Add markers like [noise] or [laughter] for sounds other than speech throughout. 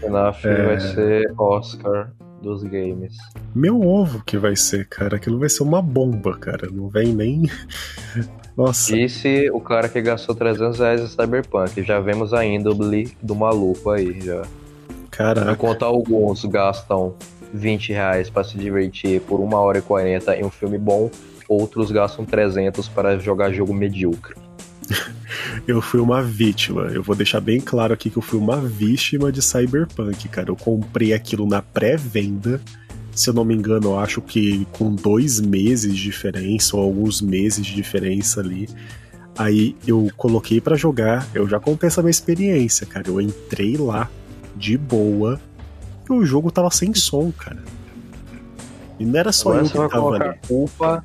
FNAF É. vai ser Oscar dos games. Meu ovo que vai ser, cara. Aquilo vai ser uma bomba, cara. Não vem nem. [laughs] Nossa. Disse o cara que gastou 300 reais em Cyberpunk. Já vemos a índole do maluco aí, já. Caraca. Enquanto alguns gastam 20 reais pra se divertir por 1 hora e 40 em um filme bom, outros gastam 300 para jogar jogo medíocre. [laughs] Eu fui uma vítima. Eu vou deixar bem claro aqui que eu fui uma vítima de Cyberpunk, cara. Eu comprei aquilo na pré-venda. Se eu não me engano, eu acho que com dois meses de diferença, ou alguns meses de diferença ali. Aí eu coloquei pra jogar, eu já contei essa minha experiência, cara. Eu entrei lá de boa e o jogo tava sem som, cara. E não era só agora eu que tava ali. culpa.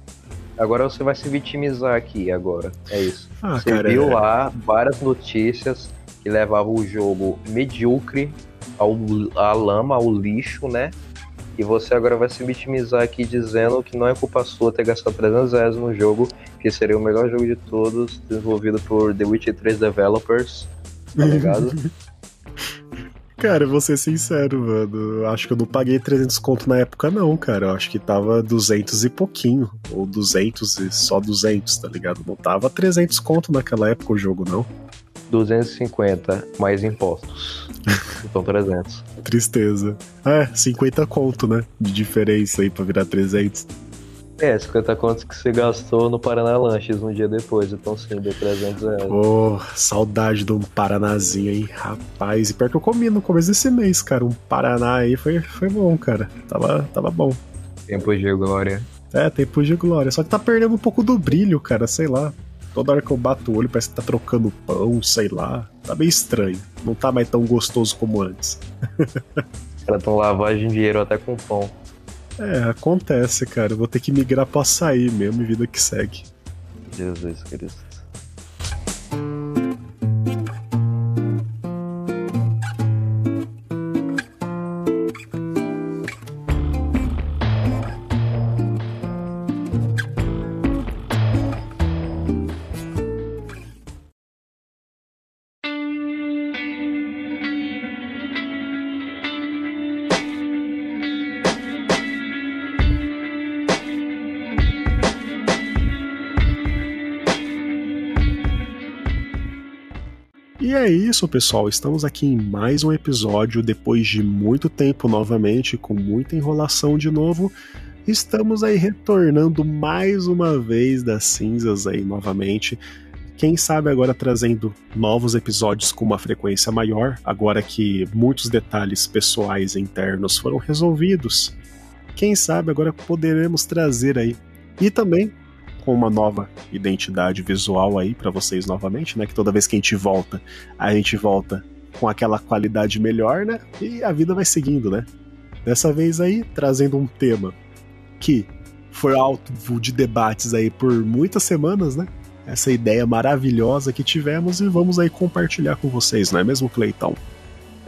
Agora você vai se vitimizar aqui agora. É isso. Ah, Você cara, viu é- lá várias notícias que levavam o jogo medíocre ao, à lama, ao lixo, né? E você agora vai se vitimizar aqui dizendo que não é culpa sua ter gastado 300 reais no jogo, que seria o melhor jogo de todos, desenvolvido por The Witcher 3 Developers, tá ligado? [laughs] Cara, vou ser sincero, mano. Acho que eu não paguei 300 conto na época, não, cara. Eu acho que tava 200 e pouquinho. Ou 200 e só 200, tá ligado? Não tava 300 conto naquela época o jogo, não. 250 mais impostos. [laughs] Então 300. Tristeza. É, 50 conto, né? De diferença aí pra virar 300. É, 50 contos que você gastou no Paraná Lanches um dia depois, então sim, deu 300 reais. Pô, saudade de um Paranazinho, hein? Rapaz, e pior que eu comi no começo desse mês, cara. Um Paraná aí foi, foi bom, cara. Tava, tava bom. Tempo de glória. É, tempo de glória. Só que tá perdendo um pouco do brilho, cara, sei lá. Toda hora que eu bato o olho parece que tá trocando pão, sei lá. Tá meio estranho. Não tá mais tão gostoso como antes. [laughs] Os caras tão lavagem de dinheiro até com pão. É, acontece, cara. Eu vou ter que migrar pro açaí mesmo e vida que segue. Jesus Cristo. Isso, pessoal. Estamos aqui em mais um episódio depois de muito tempo novamente, com muita enrolação de novo. Estamos aí retornando mais uma vez das cinzas aí novamente. Quem sabe agora trazendo novos episódios com uma frequência maior, agora que muitos detalhes pessoais internos foram resolvidos. Quem sabe agora poderemos trazer aí e também com uma nova identidade visual aí para vocês novamente, né? Que toda vez que a gente volta, a gente volta com aquela qualidade melhor, né? E a vida vai seguindo, né? Dessa vez aí trazendo um tema que foi alvo de debates aí por muitas semanas, né? Essa ideia maravilhosa que tivemos e vamos aí compartilhar com vocês, não é mesmo, Cleitão?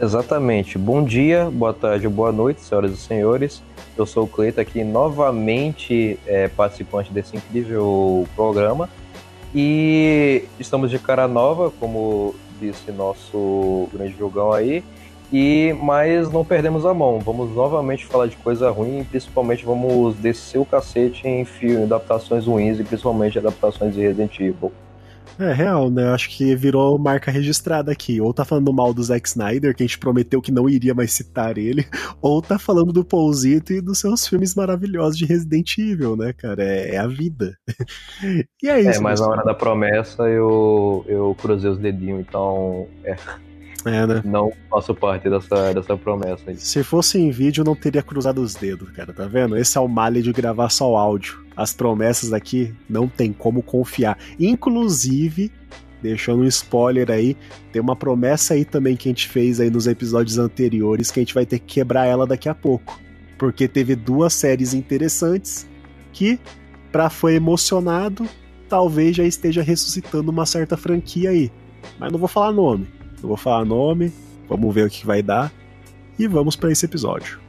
Exatamente. Bom dia, boa tarde, boa noite, senhoras e senhores. Eu sou o Cleito aqui, novamente é, participante desse incrível programa. E estamos de cara nova, como disse nosso grande jogão aí. E mas não perdemos a mão. Vamos novamente falar de coisa ruim, e principalmente vamos descer o cacete em filme, adaptações ruins e principalmente adaptações de Resident Evil. É real, né? Acho que virou marca registrada aqui. Ou tá falando mal do Zack Snyder, que a gente prometeu que não iria mais citar ele, [laughs] ou tá falando do Paulzito e dos seus filmes maravilhosos de Resident Evil, né, cara? É, é a vida. [laughs] e é isso. É, mas na hora da promessa eu, eu cruzei os dedinhos, então é, É, né? não faço parte dessa, dessa promessa aí. Se fosse em vídeo, eu não teria cruzado os dedos, cara, tá vendo? Esse é o male de gravar só o áudio. As promessas aqui não tem como confiar. Inclusive, deixando um spoiler aí, tem uma promessa aí também que a gente fez aí nos episódios anteriores que a gente vai ter que quebrar ela daqui a pouco. Porque teve duas séries interessantes que, pra foi emocionado, talvez já esteja ressuscitando uma certa franquia aí. Mas não vou falar nome. Não vou falar nome, vamos ver o que vai dar e vamos para esse episódio.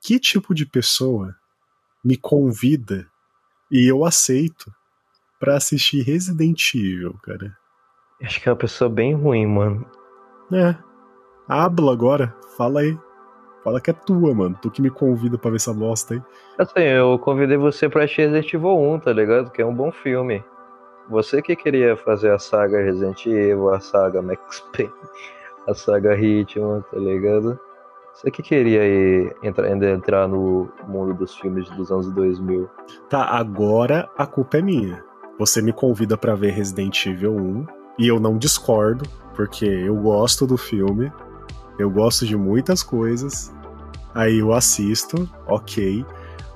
Que tipo de pessoa me convida E eu aceito para assistir Resident Evil, cara. Acho que é uma pessoa bem ruim, mano. É. Habla agora, fala aí. Fala que é tua, mano. Tu que me convida pra ver essa bosta aí. Assim, eu convidei você pra assistir Resident Evil 1, tá ligado? Que é um bom filme. Você que queria fazer a saga Resident Evil, a saga Max Payne, [laughs] a saga Hitman, tá ligado? Você que queria ir, entrar, entrar no mundo dos filmes dos anos 2000. Tá, agora a culpa é minha. Você me convida para ver Resident Evil 1 e eu não discordo, porque eu gosto do filme, eu gosto de muitas coisas, aí eu assisto, ok.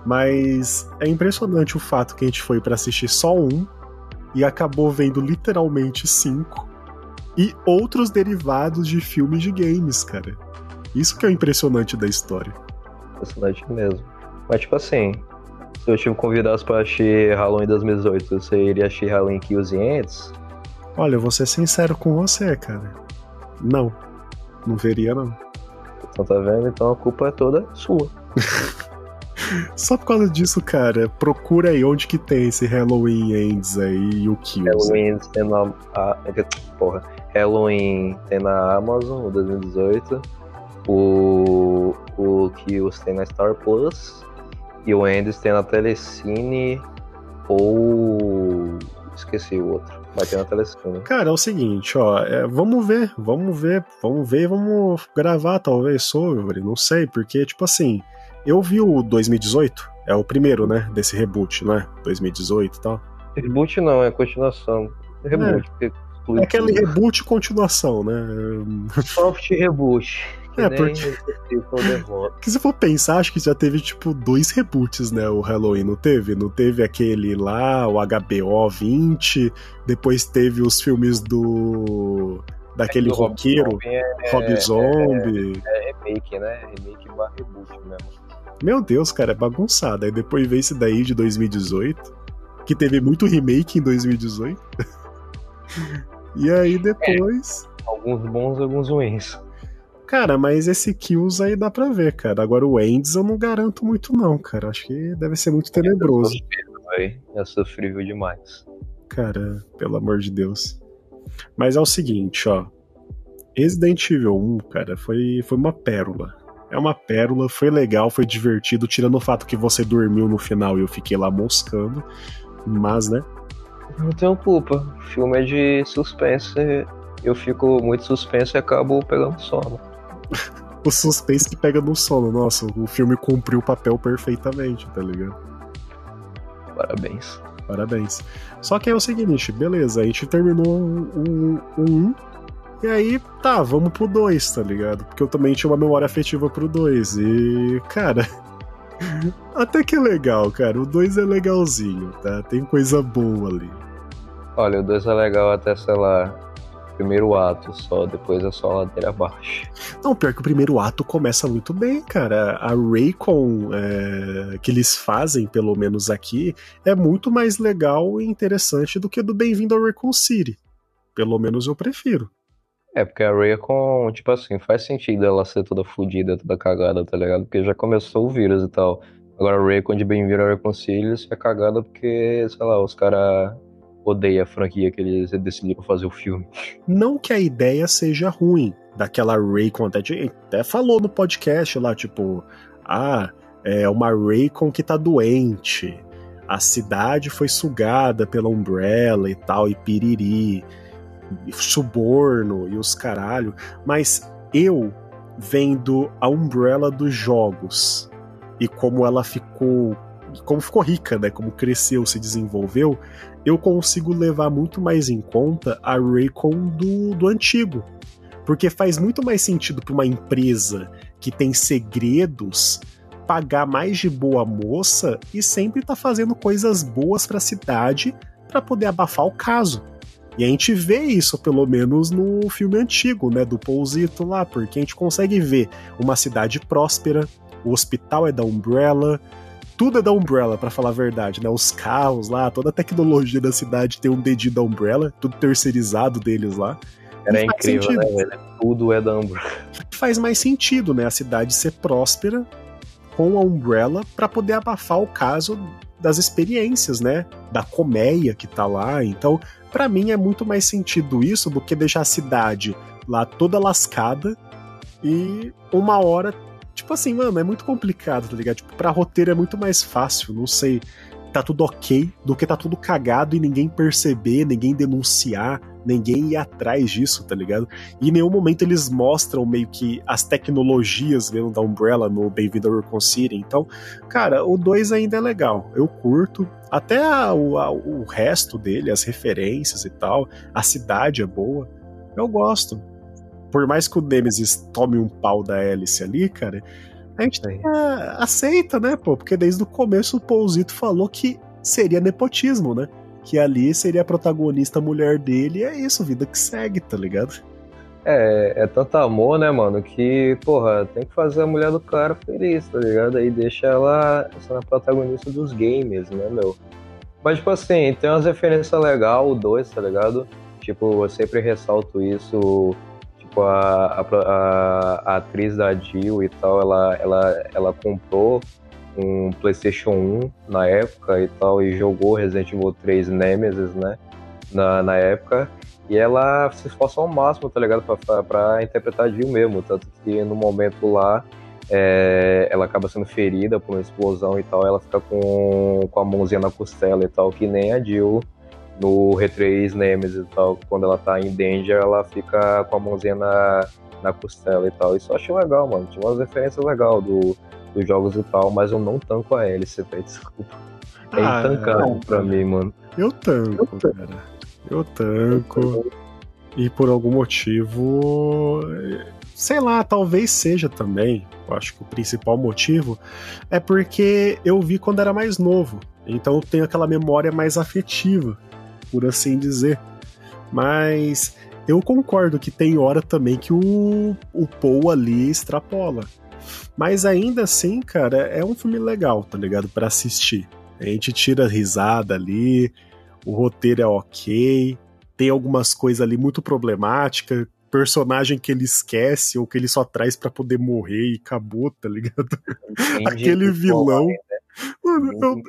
Mas é impressionante o fato que a gente foi para assistir só um e acabou vendo literalmente cinco e outros derivados de filmes de games, cara. Isso que é o impressionante da história. Impressionante mesmo. Mas, tipo assim, se eu te convidasse pra assistir Halloween 2018, você iria assistir Halloween Kills and Ends? Olha, eu vou ser sincero com você, cara. Não. Não veria, não. Então tá vendo? Então a culpa é toda sua. [laughs] Só por causa disso, cara, procura aí onde que tem esse Halloween Ends aí e o Kills. Halloween Ends tem na. Porra. Halloween tem na Amazon, o 2018 o, o os tem na Star Plus e o Endes tem na Telecine ou esqueci o outro. Vai ter na Telecine. Cara, é o seguinte, ó, é, vamos ver, vamos ver, vamos ver, vamos gravar talvez sobre, não sei, porque tipo assim, eu vi o 2018, é o primeiro, né, desse reboot, não é? 2018 e tal. Reboot não, é continuação. Reboot, é. É aquele reboot continuação, né? Soft reboot. É, porque. que se for pensar, acho que já teve, tipo, dois reboots, né? O Halloween, não teve? Não teve aquele lá, o HBO 20, depois teve os filmes do. Daquele é roqueiro, Rob é, Rob é, Zombie. É, é, remake, né? Remake barra reboot mesmo. Meu Deus, cara, é bagunçado. Aí depois veio esse daí de 2018, que teve muito remake em 2018. [laughs] e aí depois. É, alguns bons, alguns ruins. Cara, mas esse Kills aí dá pra ver, cara. Agora o Endes eu não garanto muito, não, cara. Acho que deve ser muito tenebroso. É sofrível demais. Cara, pelo amor de Deus. Mas é o seguinte, ó. Resident Evil 1, cara, foi, foi uma pérola. É uma pérola, foi legal, foi divertido, tirando o fato que você dormiu no final e eu fiquei lá moscando. Mas, né? Não tenho culpa. O filme é de suspense. Eu fico muito suspenso e acabo pegando sono o suspense que pega no sono. Nossa, o filme cumpriu o papel perfeitamente, tá ligado? Parabéns. Parabéns. Só que é o seguinte, beleza, a gente terminou um, um, um e aí, tá, vamos pro 2, tá ligado? Porque eu também tinha uma memória afetiva pro 2. E, cara, [laughs] até que é legal, cara. O 2 é legalzinho, tá? Tem coisa boa ali. Olha, o 2 é legal até, sei lá, primeiro ato só, depois é só ladeira abaixo. Não, pior que o primeiro ato começa muito bem, cara. A Raycon é, que eles fazem, pelo menos aqui, é muito mais legal e interessante do que do Bem-vindo ao Raycon City. Pelo menos eu prefiro. É, porque a Raycon, tipo assim, faz sentido ela ser toda fodida, toda cagada, tá ligado? Porque já começou o vírus e tal. Agora a Raycon de Bem-vindo ao Raycon City é cagada porque, sei lá, os caras odeia a franquia que eles decidiram fazer o filme. Não que a ideia seja ruim, daquela Raycon, até, até falou no podcast lá, tipo, ah, é uma Raycon que tá doente, a cidade foi sugada pela Umbrella e tal, e piriri, suborno e os caralho, mas eu vendo a Umbrella dos jogos e como ela ficou como ficou rica, né? Como cresceu, se desenvolveu, eu consigo levar muito mais em conta a Raycon do, do antigo. Porque faz muito mais sentido para uma empresa que tem segredos pagar mais de boa moça e sempre tá fazendo coisas boas para a cidade para poder abafar o caso. E a gente vê isso, pelo menos, no filme antigo, né? Do Pousito lá, porque a gente consegue ver uma cidade próspera, o hospital é da Umbrella, tudo é da Umbrella, para falar a verdade, né? Os carros lá, toda a tecnologia da cidade tem um dedinho da Umbrella, tudo terceirizado deles lá. Era incrível, né, velho? Tudo é da Umbrella. Faz mais sentido, né? A cidade ser próspera com a Umbrella para poder abafar o caso das experiências, né? Da colmeia que tá lá. Então, para mim é muito mais sentido isso do que deixar a cidade lá toda lascada e uma hora. Tipo assim, mano, é muito complicado, tá ligado? Tipo, pra roteiro é muito mais fácil, não sei. Tá tudo ok do que tá tudo cagado e ninguém perceber, ninguém denunciar ninguém ia atrás disso, tá ligado? E em nenhum momento eles mostram meio que as tecnologias vendo da Umbrella no Bem-vindo ao Recon City. Então, cara, o 2 ainda é legal. Eu curto. Até a, a, o resto dele, as referências e tal, a cidade é boa. Eu gosto. Por mais que o Nemesis tome um pau da hélice ali, cara, a gente é, aceita, né, pô? Porque desde o começo o Pouzito falou que seria nepotismo, né? que ali seria a protagonista mulher dele, e é isso, vida que segue, tá ligado? É, é tanto amor, né, mano, que, porra, tem que fazer a mulher do cara feliz, tá ligado? Aí deixa ela sendo a protagonista dos games, né, meu? Mas, tipo assim, tem umas referências legais, o 2, tá ligado? Tipo, eu sempre ressalto isso, tipo, a, a, a, atriz da Jill e tal, ela, ela, ela comprou um PlayStation 1 na época e tal, e jogou Resident Evil 3 Nemesis, né? Na, na época. E ela se esforça ao máximo, tá ligado? Pra, pra, pra interpretar a Jill mesmo. Tanto que no momento lá, é, ela acaba sendo ferida por uma explosão e tal. Ela fica com, com a mãozinha na costela e tal, que nem a Jill no R3 Nemesis e tal. Quando ela tá em Danger, ela fica com a mãozinha na, na costela e tal. Isso eu achei legal, mano. Tinha umas referências legais do dos jogos e tal, mas eu não tanco a hélice, velho, [laughs] desculpa. É ah, intancável pra mim, mano. Eu tanco, eu cara. Eu tanco. E por algum motivo. Sei lá, talvez seja também. Eu acho que o principal motivo é porque eu vi quando era mais novo. Então eu tenho aquela memória mais afetiva, por assim dizer. Mas eu concordo que tem hora também que o, o Paul ali extrapola. Mas ainda assim, cara, é um filme legal, tá ligado? para assistir. A gente tira risada ali, o roteiro é ok, tem algumas coisas ali muito problemáticas, personagem que ele esquece ou que ele só traz para poder morrer e acabou, tá ligado? Aquele vilão. Né? Mano, eu,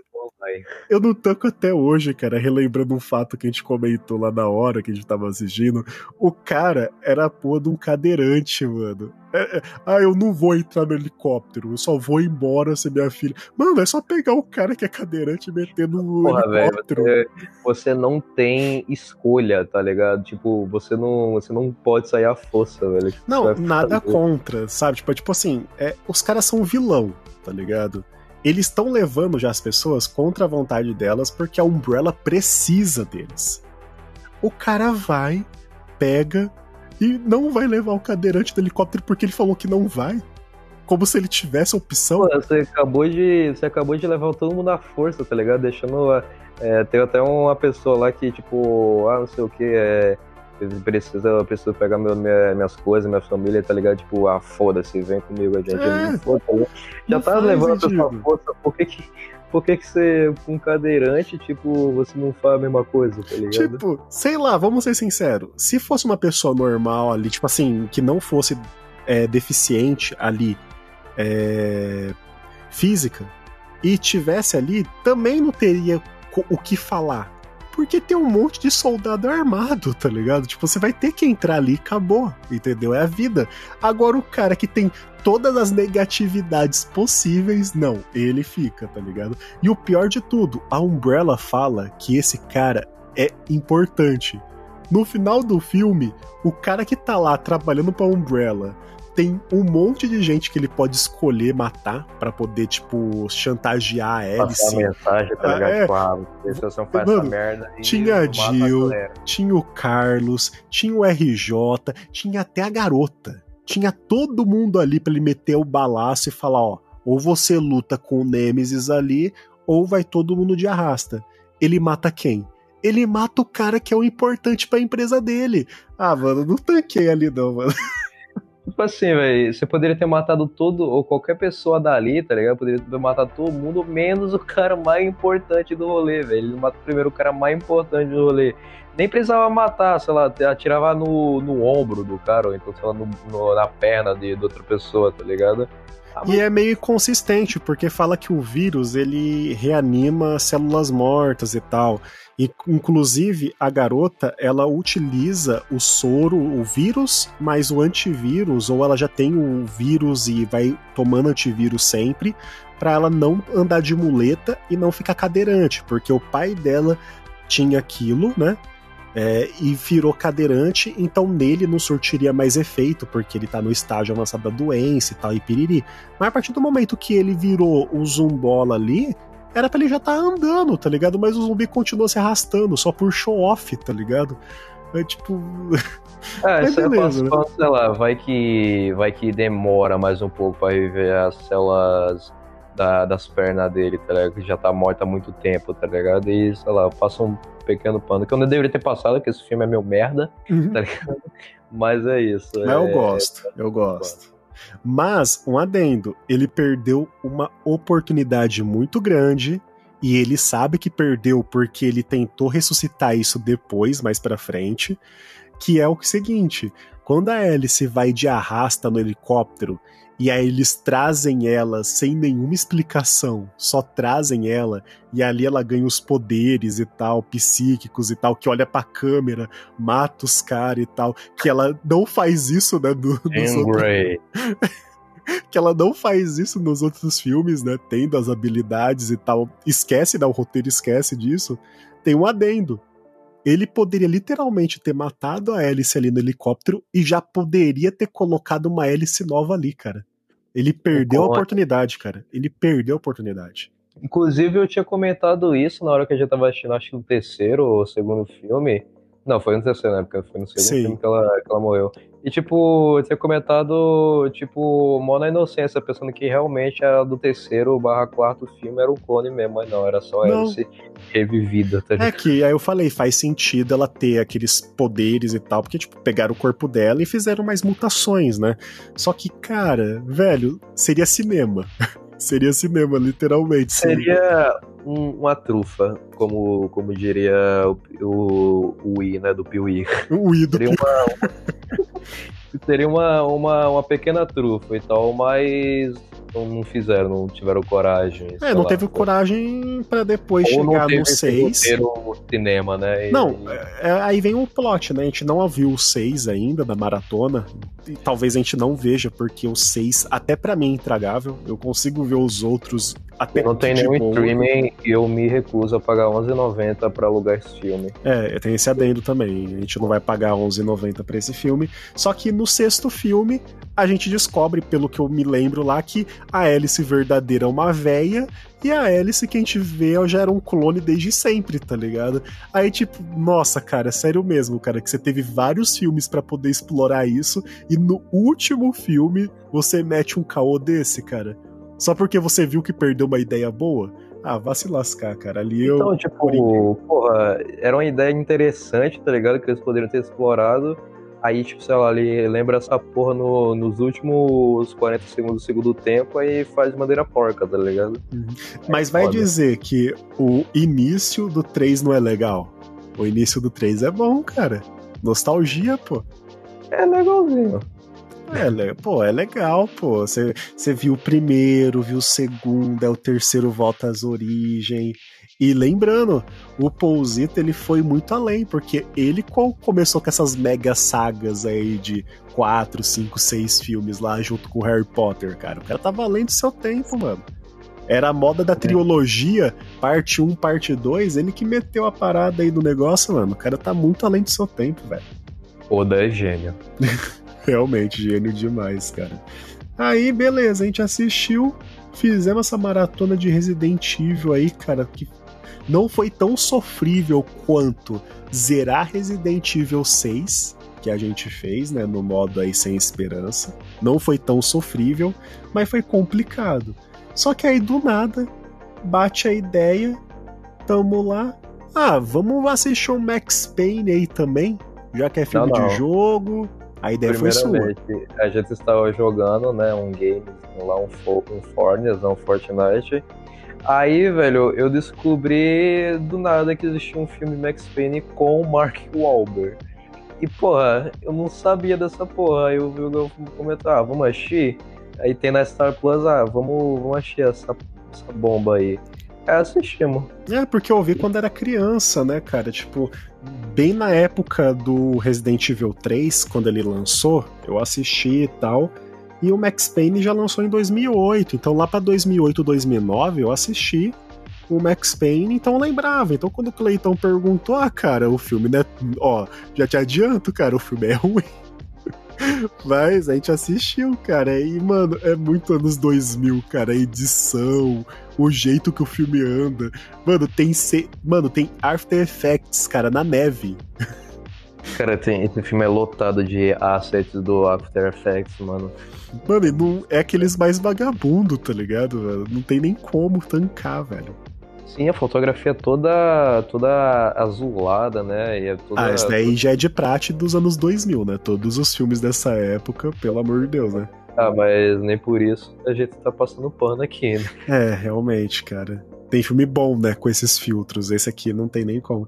eu não tanco até hoje, cara, relembrando um fato que a gente comentou lá na hora que a gente tava assistindo. O cara era a porra de um cadeirante, mano. É, é, ah, eu não vou entrar no helicóptero, eu só vou embora se minha filha. Mano, é só pegar o cara que é cadeirante e meter no porra, helicóptero. Véio, você, você, não tem escolha, tá ligado? Tipo, você não, você não pode sair à força, velho. Não, nada contra, sabe? Tipo, tipo assim, é, os caras são vilão, tá ligado? Eles estão levando já as pessoas contra a vontade delas porque a Umbrella precisa deles. O cara vai, pega e não vai levar o cadeirante do helicóptero porque ele falou que não vai. Como se ele tivesse opção. Pô, você acabou de. Você acabou de levar todo mundo à força, tá ligado? Deixando. É, tem até uma pessoa lá que, tipo, ah, não sei o que, é precisa, eu preciso pegar meu, minha, minhas coisas, minha família, tá ligado? Tipo, ah, foda-se, vem comigo, a gente. É, foda já tá levando a sua força, por que que, por que que você, com cadeirante, tipo, você não faz a mesma coisa, tá ligado? Tipo, sei lá, vamos ser sinceros, se fosse uma pessoa normal ali, tipo assim, que não fosse é, deficiente ali, é, física, e tivesse ali, também não teria o que falar porque tem um monte de soldado armado, tá ligado? Tipo, você vai ter que entrar ali e acabou, entendeu? É a vida. Agora o cara que tem todas as negatividades possíveis, não, ele fica, tá ligado? E o pior de tudo, a Umbrella fala que esse cara é importante. No final do filme, o cara que tá lá trabalhando pra Umbrella tem um monte de gente que ele pode escolher matar para poder, tipo, chantagear a Alice. Passar mensagem, tá ligado? É. Tipo, ah, você faz Mano, essa merda. Tinha a Jill, tinha o Carlos, tinha o RJ, tinha até a garota. Tinha todo mundo ali para ele meter o balaço e falar, ó, ou você luta com o Nemesis ali, ou vai todo mundo de arrasta. Ele mata quem? Ele mata o cara que é o importante para a empresa dele. Ah, mano, não tanquei ali não, mano. [laughs] Tipo assim, velho, você poderia ter matado todo, ou qualquer pessoa dali, tá ligado? Poderia ter matado todo mundo, menos o cara mais importante do rolê, velho. Ele matou primeiro o cara mais importante do rolê. Nem precisava matar, sei lá, atirava no, no ombro do cara, ou então, sei lá, no, no, na perna de, de outra pessoa, tá ligado? E é meio inconsistente, porque fala que o vírus ele reanima células mortas e tal. E, inclusive, a garota, ela utiliza o soro, o vírus, mais o antivírus, ou ela já tem o vírus e vai tomando antivírus sempre, para ela não andar de muleta e não ficar cadeirante, porque o pai dela tinha aquilo, né? É, e virou cadeirante, então nele não surtiria mais efeito, porque ele tá no estágio avançado da doença e tal, e piriri. Mas a partir do momento que ele virou o zumbola ali, era pra ele já tá andando, tá ligado? Mas o zumbi continua se arrastando, só por show-off, tá ligado? É tipo. [laughs] É, [laughs] isso é beleza, né? sei lá, vai que, vai que demora mais um pouco pra viver as células da, das pernas dele, tá ligado? Que já tá morta há muito tempo, tá ligado? E, sei lá, passa um pequeno pano que eu não deveria ter passado, porque esse filme é meu merda, uhum. tá ligado? [laughs] Mas é isso. Mas é... eu gosto, eu gosto. Mas, um adendo, ele perdeu uma oportunidade muito grande e ele sabe que perdeu porque ele tentou ressuscitar isso depois, mais para frente, que é o seguinte, quando a Alice vai de arrasta no helicóptero e aí eles trazem ela sem nenhuma explicação, só trazem ela, e ali ela ganha os poderes e tal, psíquicos e tal, que olha pra câmera, mata os caras e tal, que ela não faz isso, né? Do, Angry. [laughs] que ela não faz isso nos outros filmes, né? Tendo as habilidades e tal. Esquece, né? O roteiro esquece disso. Tem um adendo. Ele poderia literalmente ter matado a hélice ali no helicóptero e já poderia ter colocado uma hélice nova ali, cara. Ele perdeu a oportunidade, cara. Ele perdeu a oportunidade. Inclusive, eu tinha comentado isso na hora que a gente tava assistindo, acho que o terceiro ou segundo filme. Não, foi no terceiro, né? Porque foi no segundo Sim. filme que ela, que ela morreu. E, tipo, eu tinha comentado, tipo, mó na inocência, pensando que realmente era do terceiro barra quarto filme, era o clone mesmo, mas não, era só ela se revivida, tá É que, aí eu falei, faz sentido ela ter aqueles poderes e tal, porque, tipo, pegaram o corpo dela e fizeram mais mutações, né? Só que, cara, velho, seria cinema. [laughs] seria cinema, literalmente. Seria um, uma trufa, como, como diria o, o, o I, né, do Piuí. O I do Seria uma, [laughs] seria uma, uma, uma pequena trufa e tal, mas não fizeram, não tiveram coragem. É, não lá, teve coragem para depois Ou chegar no 6. cinema, né? E... Não, é, aí vem o plot, né? A gente não viu o 6 ainda da maratona. E talvez a gente não veja, porque o 6, até para mim, é intragável. Eu consigo ver os outros até não tem nenhum boa. streaming e eu me recuso a pagar R$11,90 pra alugar esse filme. É, tem esse adendo também. A gente não vai pagar R$11,90 pra esse filme. Só que no sexto filme, a gente descobre, pelo que eu me lembro lá, que a Alice verdadeira é uma véia e a Alice que a gente vê já era um clone desde sempre, tá ligado? Aí, tipo, nossa, cara, sério mesmo, cara, que você teve vários filmes para poder explorar isso e no último filme você mete um caô desse, cara. Só porque você viu que perdeu uma ideia boa? Ah, vá se lascar, cara. Ali eu. Então, tipo, porra, era uma ideia interessante, tá ligado? Que eles poderiam ter explorado. Aí, tipo, sei lá, ele lembra essa porra no, nos últimos 40 segundos do segundo tempo, aí faz de maneira porca, tá ligado? Uhum. Mas é vai foda. dizer que o início do 3 não é legal? O início do 3 é bom, cara. Nostalgia, pô. É legalzinho. É, pô, é legal, pô. Você viu o primeiro, viu o segundo, é o terceiro volta às origens. E lembrando, o Pouzito ele foi muito além, porque ele começou com essas mega sagas aí de 4, 5, 6 filmes lá junto com o Harry Potter, cara. O cara tá valendo seu tempo, mano. Era a moda da é. trilogia, parte 1, parte 2, ele que meteu a parada aí no negócio, mano. O cara tá muito além do seu tempo, velho. Oda é gênio. [laughs] Realmente, gênio demais, cara. Aí, beleza, a gente assistiu, fizemos essa maratona de Resident Evil aí, cara, que não foi tão sofrível quanto zerar Resident Evil 6, que a gente fez, né, no modo aí sem esperança. Não foi tão sofrível, mas foi complicado. Só que aí do nada bate a ideia, tamo lá. Ah, vamos assistir o Max Payne aí também, já que é filme não, não. de jogo. A ideia foi sua. A gente estava jogando, né, um game lá, um, um Fortnite, um Fortnite. Aí, velho, eu descobri do nada que existia um filme Max Payne com Mark Wahlberg. E, porra, eu não sabia dessa porra. Aí eu vi o comentar, ah, vamos assistir? aí tem na Star Plus, ah, vamos, vamos achar essa, essa bomba aí. Assistimos. É, porque eu vi quando era criança, né, cara? Tipo, bem na época do Resident Evil 3, quando ele lançou, eu assisti e tal. E o Max Payne já lançou em 2008, então lá para 2008, 2009 eu assisti o Max Payne, então eu lembrava. Então quando o Clayton perguntou, ah, cara, o filme, né? Ó, já te adianto, cara, o filme é ruim. Mas a gente assistiu, cara. E, mano, é muito anos 2000, cara. A edição, o jeito que o filme anda. Mano, tem. Se... Mano, tem After Effects, cara, na neve. Cara, tem, esse filme é lotado de assets do After Effects, mano. Mano, e não é aqueles mais vagabundo, tá ligado? Velho? Não tem nem como tancar, velho. Sim, a fotografia toda toda azulada, né? E é toda... Ah, isso daí já é de prate dos anos 2000, né? Todos os filmes dessa época, pelo amor de Deus, né? Ah, mas nem por isso a gente tá passando pano aqui, né? É, realmente, cara. Tem filme bom, né, com esses filtros. Esse aqui não tem nem como.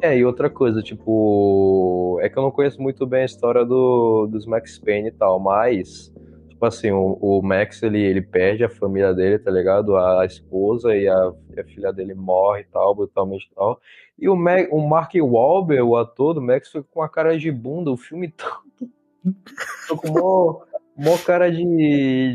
É, e outra coisa, tipo, é que eu não conheço muito bem a história do, dos Max Payne e tal, mas tipo assim, o, o, Max, ele, ele perde a família dele, tá ligado? A, a esposa e a, a, filha dele morre e tal, brutalmente e tal. E o, Mac, o Mark Wahlberg, o ator do Max, foi com a cara de bunda o filme [laughs] todo. Tô com mó, mó cara de,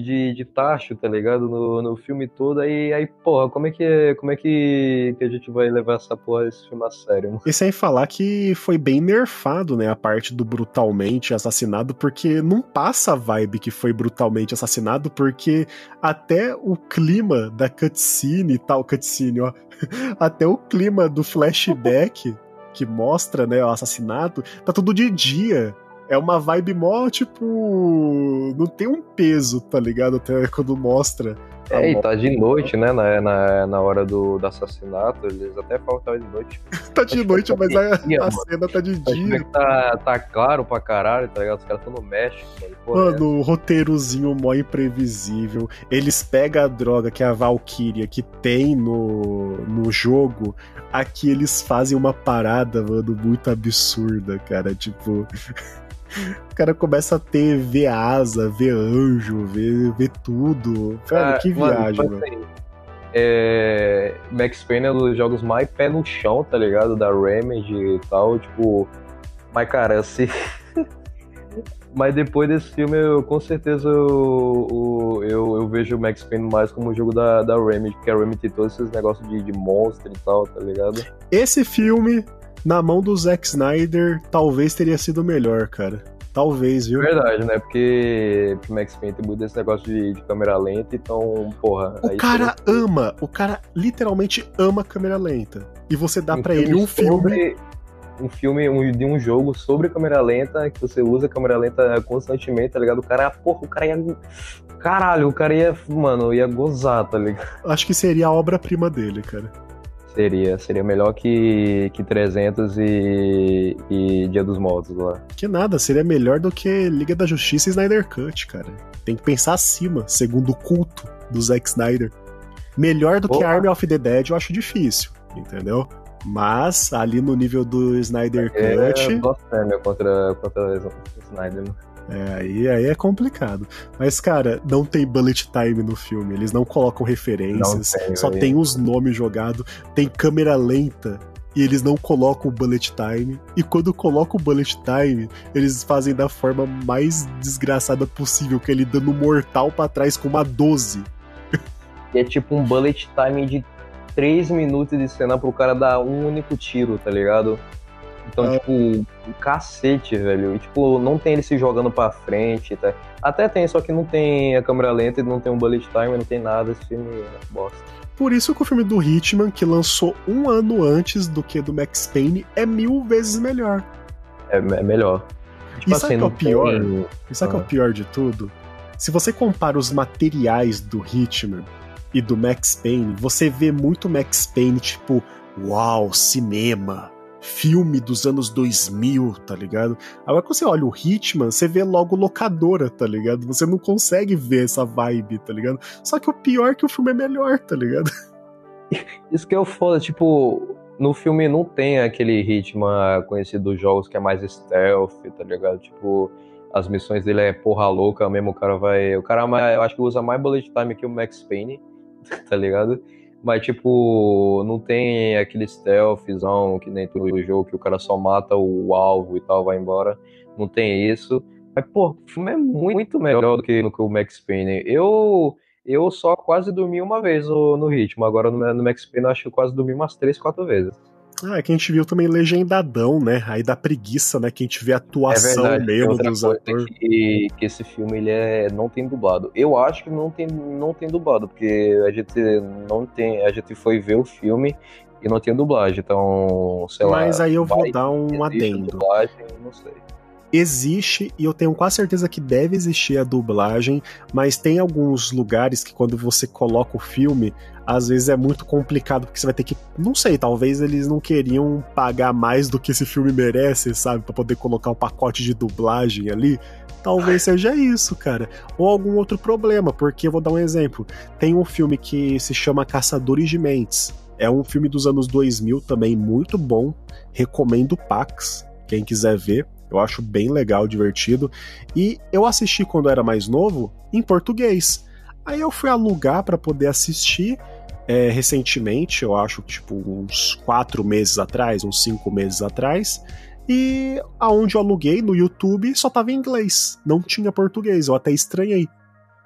de, de tacho, tá ligado? No, no filme todo. Aí, aí, porra, como é que como é que, que a gente vai levar essa porra desse filme a sério? Mano? E sem falar que foi bem nerfado, né? A parte do brutalmente assassinado, porque não passa a vibe que foi brutalmente assassinado, porque até o clima da cutscene e tal, cutscene, ó. [laughs] Até o clima do flashback que mostra, né, o assassinato, tá tudo de dia é uma vibe mó, tipo. Não tem um peso, tá ligado? Até quando mostra. É, e tá de noite, né? Na, na, na hora do, do assassinato. Eles até falam que tá de noite. [laughs] tá de noite, mas a, a cena tá de dia. Tá, tá claro pra caralho, tá ligado? Os caras tão no México. Mano, mano é. o roteirozinho mó imprevisível. Eles pegam a droga que é a Valkyria que tem no, no jogo. Aqui eles fazem uma parada, mano, muito absurda, cara. Tipo. [laughs] O cara começa a ter, ver asa, ver anjo, ver, ver tudo. Cara, ah, que viagem, mano. Tipo assim, é, Max Payne é um dos jogos mais pé no chão, tá ligado? Da Remedy e tal, tipo... Mas, cara, assim... [laughs] mas depois desse filme, eu, com certeza eu, eu, eu, vejo o Max Payne mais como um jogo da, da Remedy, porque a Remedy tem todos esses negócios de, de monstro e tal, tá ligado? Esse filme na mão do Zack Snyder, talvez teria sido melhor, cara. Talvez, viu? Verdade, né? Porque o Max Payne tem muito esse negócio de, de, câmera lenta, então, porra. O cara ama, o cara literalmente ama câmera lenta. E você dá um para ele um filme. Um filme um, de um jogo sobre câmera lenta, que você usa câmera lenta constantemente, tá ligado? O cara, porra, o cara ia. Caralho, o cara ia, mano, ia gozar, tá ligado? Acho que seria a obra-prima dele, cara. Seria, seria melhor que, que 300 e, e Dia dos Mortos lá. Que nada, seria melhor do que Liga da Justiça e Snyder Cut, cara. Tem que pensar acima, segundo o culto do Zack Snyder. Melhor do que Army of the Dead eu acho difícil, entendeu? Mas ali no nível do Snyder é, Cut. É contra, contra o Snyder, né? É, aí, aí é complicado. Mas, cara, não tem bullet time no filme. Eles não colocam referências, tem, só aí. tem os nomes jogados, tem câmera lenta e eles não colocam o bullet time. E quando colocam o bullet time, eles fazem da forma mais desgraçada possível, que é ele dando mortal para trás com uma 12. E é tipo um bullet time de 3 minutos de cena pro cara dar um único tiro, tá ligado? Então, é. tipo, cacete, velho. E, tipo, não tem ele se jogando pra frente. Tá? Até tem, só que não tem a câmera lenta, não tem um bullet time, não tem nada. Esse filme é bosta. Por isso que o filme do Hitman, que lançou um ano antes do que do Max Payne, é mil vezes melhor. É, é melhor. Tipo e sabe assim, que é o pior? Tem... E sabe ah. que é o ah. pior de tudo? Se você compara os materiais do Hitman e do Max Payne, você vê muito Max Payne, tipo, uau, cinema, filme dos anos 2000, tá ligado? Agora quando você olha o Hitman, você vê logo locadora, tá ligado? Você não consegue ver essa vibe, tá ligado? Só que o pior é que o filme é melhor, tá ligado? [laughs] Isso que é o foda, tipo, no filme não tem aquele Hitman conhecido dos jogos que é mais stealth, tá ligado? Tipo, as missões dele é porra louca mesmo, o cara vai. O cara, eu acho que usa mais bullet time que o Max Payne, [laughs] tá ligado? Mas, tipo, não tem aquele stealthzão que nem todo jogo, que o cara só mata o alvo e tal, vai embora. Não tem isso. Mas, pô, o filme é muito melhor do que, do que o Max Payne. Eu, eu só quase dormi uma vez no, no ritmo. Agora no, no Max Payne eu acho que eu quase dormi umas três, quatro vezes. Ah, é que a gente viu também legendadão, né? Aí dá preguiça, né? Que a gente vê a atuação é mesmo dos atores. Que, que esse filme ele é, não tem dublado. Eu acho que não tem, não tem dublado, porque a gente não tem. A gente foi ver o filme e não tem dublagem. Então, sei Mas lá. Mas aí eu vou dar um adendo. Dublagem, não sei existe e eu tenho quase certeza que deve existir a dublagem, mas tem alguns lugares que quando você coloca o filme, às vezes é muito complicado porque você vai ter que, não sei, talvez eles não queriam pagar mais do que esse filme merece, sabe, para poder colocar um pacote de dublagem ali. Talvez seja isso, cara. Ou algum outro problema, porque eu vou dar um exemplo. Tem um filme que se chama Caçadores de Mentes. É um filme dos anos 2000 também muito bom. Recomendo Pax, quem quiser ver. Eu acho bem legal, divertido. E eu assisti quando era mais novo em português. Aí eu fui alugar para poder assistir é, recentemente, eu acho tipo uns quatro meses atrás, uns cinco meses atrás. E aonde eu aluguei no YouTube só tava em inglês, não tinha português. Eu até estranhei.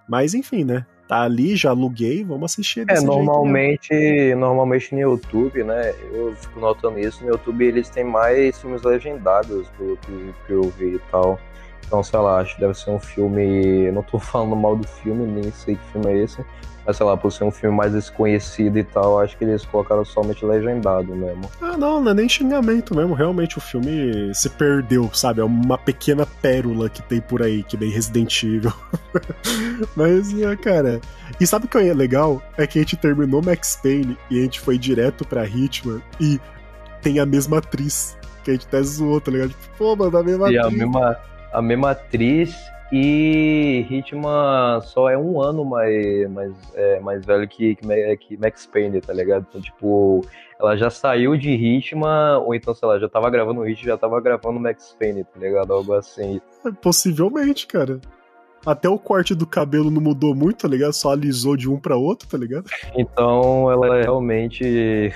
Mas enfim, né? tá ali, já aluguei, vamos assistir. É, normalmente, normalmente no YouTube, né? Eu fico notando isso, no YouTube eles têm mais filmes legendados do que, que eu vi e tal. Então, sei lá, acho que deve ser um filme. Não tô [laughs] falando mal do filme, nem sei que filme é esse. Mas sei lá, por ser um filme mais desconhecido e tal, acho que eles colocaram somente legendado mesmo. Ah, não, não é nem xingamento mesmo. Realmente o filme se perdeu, sabe? É uma pequena pérola que tem por aí, que nem Resident Evil. [laughs] Mas, é, cara. E sabe o que é legal? É que a gente terminou Max Payne e a gente foi direto pra Hitman e tem a mesma atriz. Que a gente até zoou, tá ligado? Tipo, pô, mano, a mesma e atriz. A mesma, a mesma atriz e Hitman só é um ano mais, mais, é, mais velho que, que, que Max Payne, tá ligado? Então, tipo, ela já saiu de Hitman, ou então, sei lá, já tava gravando o Hitman, já tava gravando Max Payne, tá ligado? Algo assim. É, possivelmente, cara. Até o corte do cabelo não mudou muito, tá ligado? Só alisou de um para outro, tá ligado? Então, ela realmente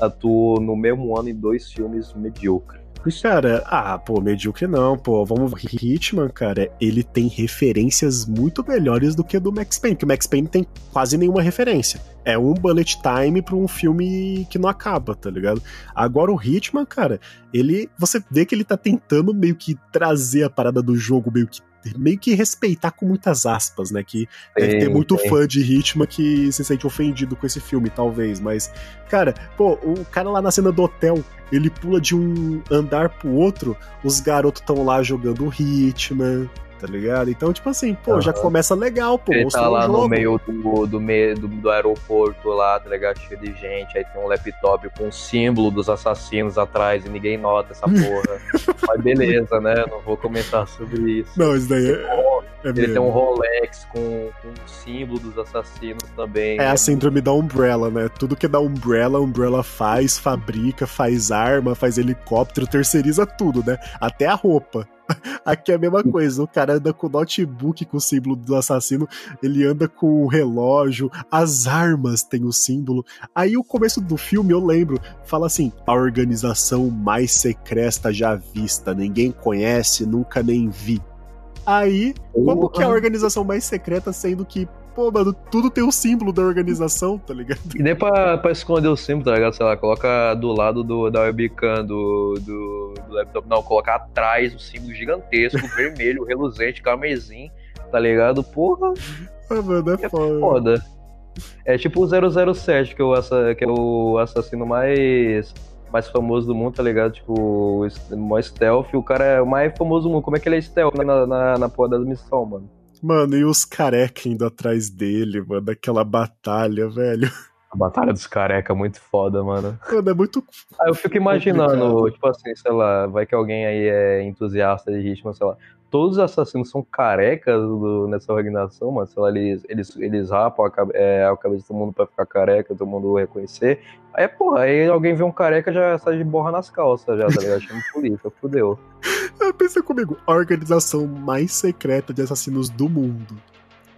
atuou no mesmo ano em dois filmes medíocres. Cara, ah, pô, medíocre não, pô. Vamos. Hitman, cara, ele tem referências muito melhores do que do Max Payne, porque o Max Payne tem quase nenhuma referência. É um bullet time pra um filme que não acaba, tá ligado? Agora o Hitman, cara, ele. Você vê que ele tá tentando meio que trazer a parada do jogo meio que meio que respeitar com muitas aspas, né? Que deve ter muito fã de Hitman que se sente ofendido com esse filme, talvez. Mas, cara, pô, o cara lá na cena do hotel, ele pula de um andar pro outro, os garotos estão lá jogando Hitman, tá ligado? Então, tipo assim, pô, uhum. já começa legal, pô. Ele tá lá no meio do, do, meio do, do, aeroporto lá, tá ligado? Cheio de gente, aí tem um laptop com o símbolo dos assassinos atrás e ninguém nota essa porra. [laughs] Mas beleza, né? Não vou comentar sobre isso. Não, isso daí é. é ele mesmo. tem um Rolex com, com o símbolo dos assassinos também. É a síndrome da Umbrella, né? Tudo que é da Umbrella, a Umbrella faz, [laughs] fabrica, faz arma, faz helicóptero, terceiriza tudo, né? Até a roupa. [laughs] Aqui é a mesma coisa. O cara anda com o notebook com o símbolo do assassino, ele anda com o relógio, as armas têm o símbolo. Aí o começo do filme, eu lembro, fala assim: a organização mais secreta já vista, ninguém conhece, nunca nem vi. Aí, como que é a organização mais secreta, sendo que pô, mano, tudo tem o um símbolo da organização, tá ligado? E nem pra, pra esconder o símbolo, tá ligado? Sei lá, coloca do lado do, da webcam do, do, do laptop. Não, colocar atrás o símbolo gigantesco, [laughs] vermelho, reluzente, carmesim, tá ligado? Porra. Ah, mano, é, é foda. foda. É tipo o 007, que é o, que é o assassino mais mais famoso do mundo, tá ligado? Tipo, o mais stealth, o cara é o mais famoso do mundo. Como é que ele é stealth na, na, na porra das missões, mano? Mano, e os careca indo atrás dele, mano, aquela batalha, velho. A batalha dos careca é muito foda, mano. Mano, é muito. Ah, eu fico imaginando, complicado. tipo assim, sei lá, vai que alguém aí é entusiasta de ritmo, sei lá. Todos os assassinos são carecas do, nessa organização, mano. Sei lá, eles, eles, eles rapam a, é, a cabeça de todo mundo pra ficar careca, todo mundo reconhecer. Aí, porra, aí alguém vê um careca já sai de borra nas calças, já, tá ligado? Chama polícia, fudeu. É [laughs] pensa comigo, a organização mais secreta de assassinos do mundo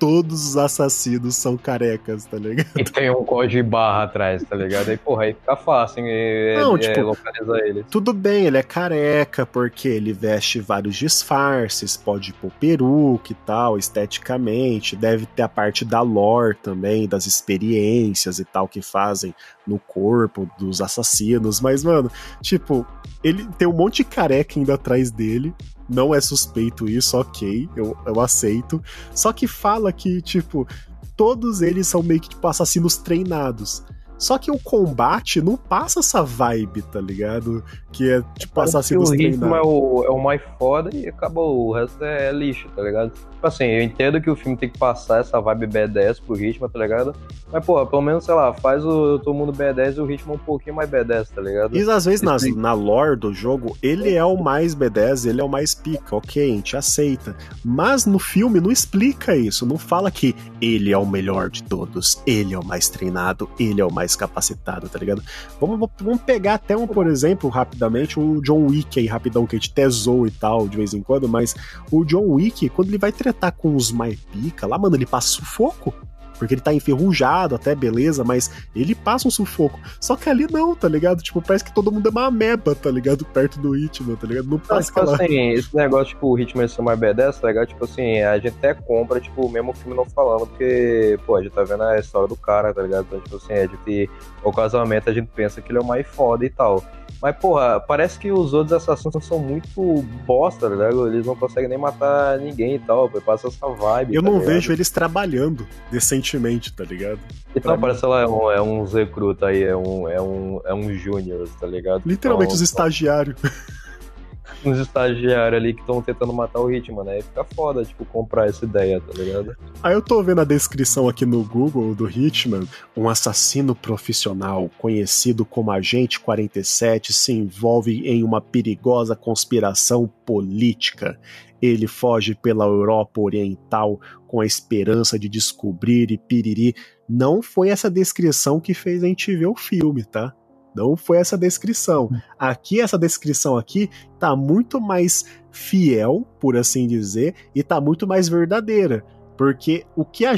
todos os assassinos são carecas, tá ligado? E tem um código de barra atrás, tá ligado? Aí, porra, aí fica fácil hein, Não, é, tipo, é localizar ele. Tudo bem, ele é careca, porque ele veste vários disfarces, pode pôr peruca e tal, esteticamente, deve ter a parte da lore também, das experiências e tal que fazem no corpo dos assassinos, mas, mano, tipo, ele tem um monte de careca indo atrás dele, não é suspeito isso, ok, eu, eu aceito. Só que fala que, tipo, todos eles são meio que tipo, assassinos treinados. Só que o combate não passa essa vibe, tá ligado? Que é tipo assassinos treinados. O ritmo é o, é o mais foda e acabou. O resto é lixo, tá ligado? Tipo assim, eu entendo que o filme tem que passar essa vibe B10 pro ritmo, tá ligado? Mas, pô, pelo menos, sei lá, faz o todo mundo B10 e o ritmo um pouquinho mais B10, tá ligado? E às vezes na, na lore do jogo, ele é o mais B10, ele é o mais pica, ok, a gente aceita. Mas no filme não explica isso, não fala que ele é o melhor de todos, ele é o mais treinado, ele é o mais capacitado, tá ligado? Vamos, vamos pegar até um, por exemplo, rapidamente, o John Wick aí, rapidão, que a gente tesou e tal, de vez em quando, mas o John Wick, quando ele vai tretar com os mais pica lá, mano, ele passa sufoco porque ele tá enferrujado até, beleza, mas ele passa um sufoco. Só que ali não, tá ligado? Tipo, parece que todo mundo é uma ameba, tá ligado? Perto do Hitman, tá ligado? Não passa tipo aquela... assim, esse negócio, tipo, o Hitman ser mais B10, tá ligado? Tipo assim, a gente até compra, tipo, mesmo o filme não falando, porque, pô, a gente tá vendo a história do cara, tá ligado? Então, tipo assim, a gente, ocasionalmente a gente pensa que ele é o mais foda e tal. Mas, porra, parece que os outros assassinos são muito bosta, tá ligado? Eles não conseguem nem matar ninguém e tal, passa essa vibe. Eu tá não ligado? vejo eles trabalhando decentemente, tá ligado? Então, parece lá, é um, é um recruta aí, é um, é um, é um júnior, tá ligado? Literalmente então, os estagiários. [laughs] uns estagiários ali que estão tentando matar o ritmo, né? E fica foda, tipo, comprar essa ideia, tá ligado? Aí eu tô vendo a descrição aqui no Google do Hitman. Um assassino profissional conhecido como Agente 47 se envolve em uma perigosa conspiração política. Ele foge pela Europa Oriental com a esperança de descobrir e piriri. Não foi essa descrição que fez a gente ver o filme, tá? Não foi essa descrição. Aqui, essa descrição aqui tá muito mais fiel, por assim dizer, e tá muito mais verdadeira. Porque o que a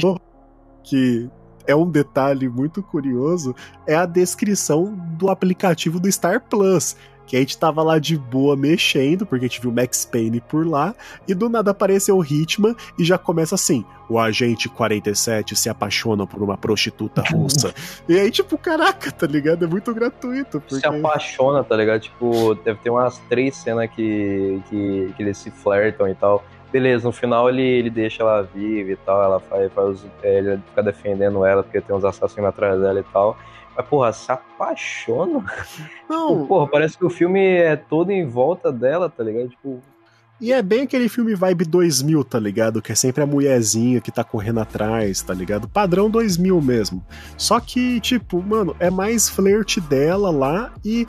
que é um detalhe muito curioso é a descrição do aplicativo do Star Plus que a gente tava lá de boa mexendo, porque a gente viu Max Payne por lá, e do nada apareceu o Hitman e já começa assim: o agente 47 se apaixona por uma prostituta [laughs] russa. e aí, tipo, caraca, tá ligado? É muito gratuito. Porque... Se apaixona, tá ligado? Tipo, deve ter umas três cenas que, que, que eles se flertam e tal. Beleza, no final ele, ele deixa ela viva e tal, ela faz, faz ele fica defendendo ela porque tem uns assassinos atrás dela e tal. Mas, porra, se apaixona? Não. Tipo, porra, parece que o filme é todo em volta dela, tá ligado? Tipo. E é bem aquele filme vibe 2000, tá ligado? Que é sempre a mulherzinha que tá correndo atrás, tá ligado? Padrão 2000 mesmo. Só que, tipo, mano, é mais flerte dela lá e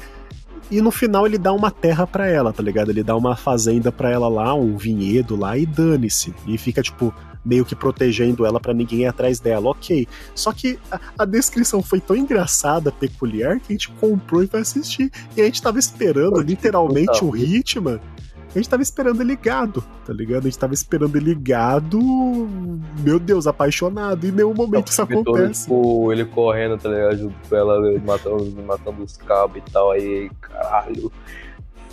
e no final ele dá uma terra para ela, tá ligado? Ele dá uma fazenda para ela lá, um vinhedo lá e dane-se. E fica tipo, meio que protegendo ela para ninguém ir atrás dela, ok. Só que a, a, descrição foi tão engraçada, peculiar, que a gente comprou e foi assistir. E a gente tava esperando literalmente o Hitman. A gente tava esperando ele ligado, tá ligado? A gente tava esperando ele ligado, meu Deus, apaixonado. E em nenhum momento isso acontece. Tipo, ele correndo, tá ligado? Junto com ela, matando, matando os cabos e tal. Aí, caralho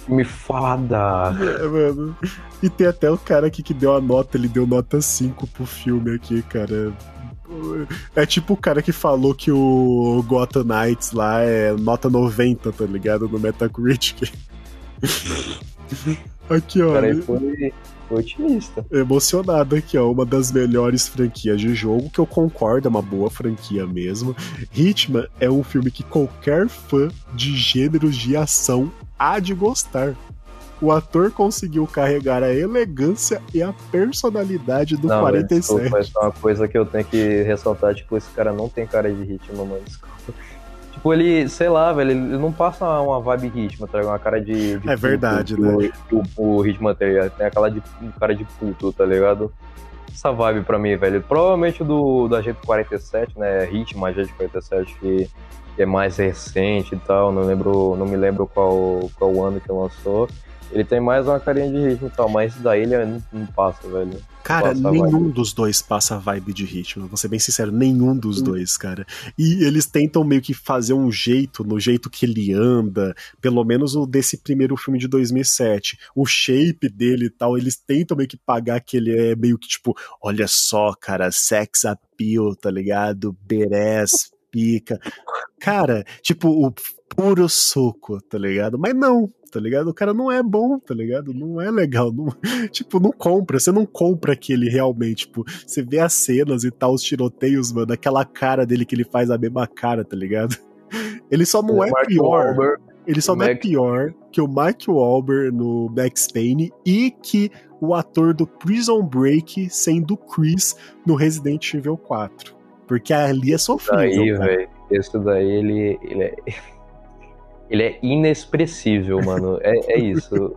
me fada. É, mano. E tem até o cara aqui que deu a nota, ele deu nota 5 pro filme aqui, cara. É tipo o cara que falou que o Gotham Knights lá é nota 90, tá ligado? No Metacritic. [laughs] aqui, ó. Cara, foi, otimista. Emocionado aqui, ó. Uma das melhores franquias de jogo, que eu concordo, é uma boa franquia mesmo. Hitman é um filme que qualquer fã de gêneros de ação há de gostar. O ator conseguiu carregar a elegância e a personalidade do não, 47. Mas é uma coisa que eu tenho que ressaltar, tipo, esse cara não tem cara de ritmo, mano. Desculpa. Tipo, ele, sei lá, velho, ele não passa uma vibe ritmo, tá ligado? Uma cara de. de é verdade, né? O, o, ritmo tem, tem aquela de um cara de puto, tá ligado? Essa vibe pra mim, velho. Provavelmente do, do Agente 47, né? Ritmo Agente 47, que que é mais recente e tal, não lembro, não me lembro qual, qual ano que lançou. Ele tem mais uma carinha de ritmo e tal, mas daí ele não, não passa, velho. Cara, Passa nenhum dos dois passa vibe de ritmo. Vou ser bem sincero, nenhum dos dois, cara. E eles tentam meio que fazer um jeito, no jeito que ele anda, pelo menos o desse primeiro filme de 2007. O shape dele e tal, eles tentam meio que pagar que ele é meio que tipo, olha só, cara, sex appeal, tá ligado? Beres, pica. Cara, tipo, o puro soco, tá ligado? Mas não, tá ligado? O cara não é bom, tá ligado? Não é legal. Não, [laughs] tipo, não compra. Você não compra aquele realmente. Tipo, você vê as cenas e tal, os tiroteios, mano, aquela cara dele que ele faz a mesma cara, tá ligado? [laughs] Ele só não é pior. Wahlberg, Ele só não é Mac- pior que o Mike Wahlberg no Max Payne e que o ator do Prison Break sendo o Chris no Resident Evil 4. Porque ali é sofrível. daí, cara. velho. Esse daí, ele, ele é. [laughs] Ele é inexpressível, mano. É, é isso.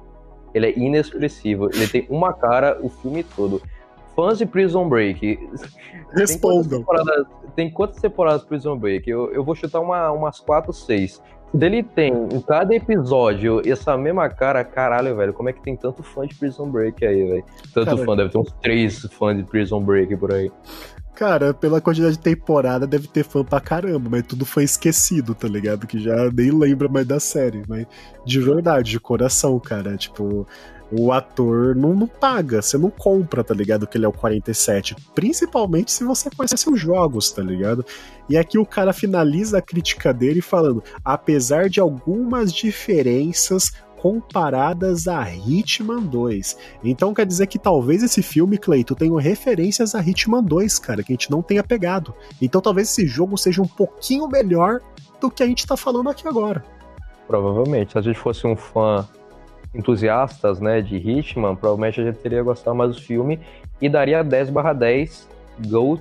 Ele é inexpressivo. Ele tem uma cara o filme todo. Fãs de Prison Break. Tem quantas, Respondam. tem quantas temporadas de Prison Break? Eu, eu vou chutar uma, umas 4, 6. Dele tem em cada episódio essa mesma cara, caralho, velho. Como é que tem tanto fã de Prison Break aí, velho? Tanto Cara, fã, deve ter uns três fãs de Prison Break por aí. Cara, pela quantidade de temporada deve ter fã pra caramba, mas tudo foi esquecido, tá ligado? Que já nem lembra mais da série. Mas de verdade, de coração, cara. Tipo, o ator não, não paga, você não compra, tá ligado? Que ele é o 47. Principalmente se você conhece os jogos, tá ligado? E aqui o cara finaliza a crítica dele falando: apesar de algumas diferenças comparadas a Hitman 2. Então quer dizer que talvez esse filme, Cleito, tenha referências a Hitman 2, cara, que a gente não tenha pegado. Então talvez esse jogo seja um pouquinho melhor do que a gente tá falando aqui agora. Provavelmente. Se a gente fosse um fã entusiastas, né, de Hitman, provavelmente a gente teria gostado mais do filme e daria 10 barra 10 GOAT,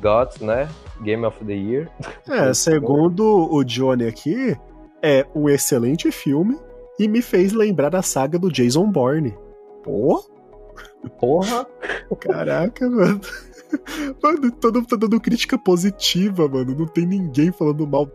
GOT, né, Game of the Year. É, segundo o Johnny aqui, é um excelente filme e me fez lembrar da saga do Jason Bourne. Pô, Porra! caraca, mano. Mano, todo mundo tá dando crítica positiva, mano. Não tem ninguém falando mal.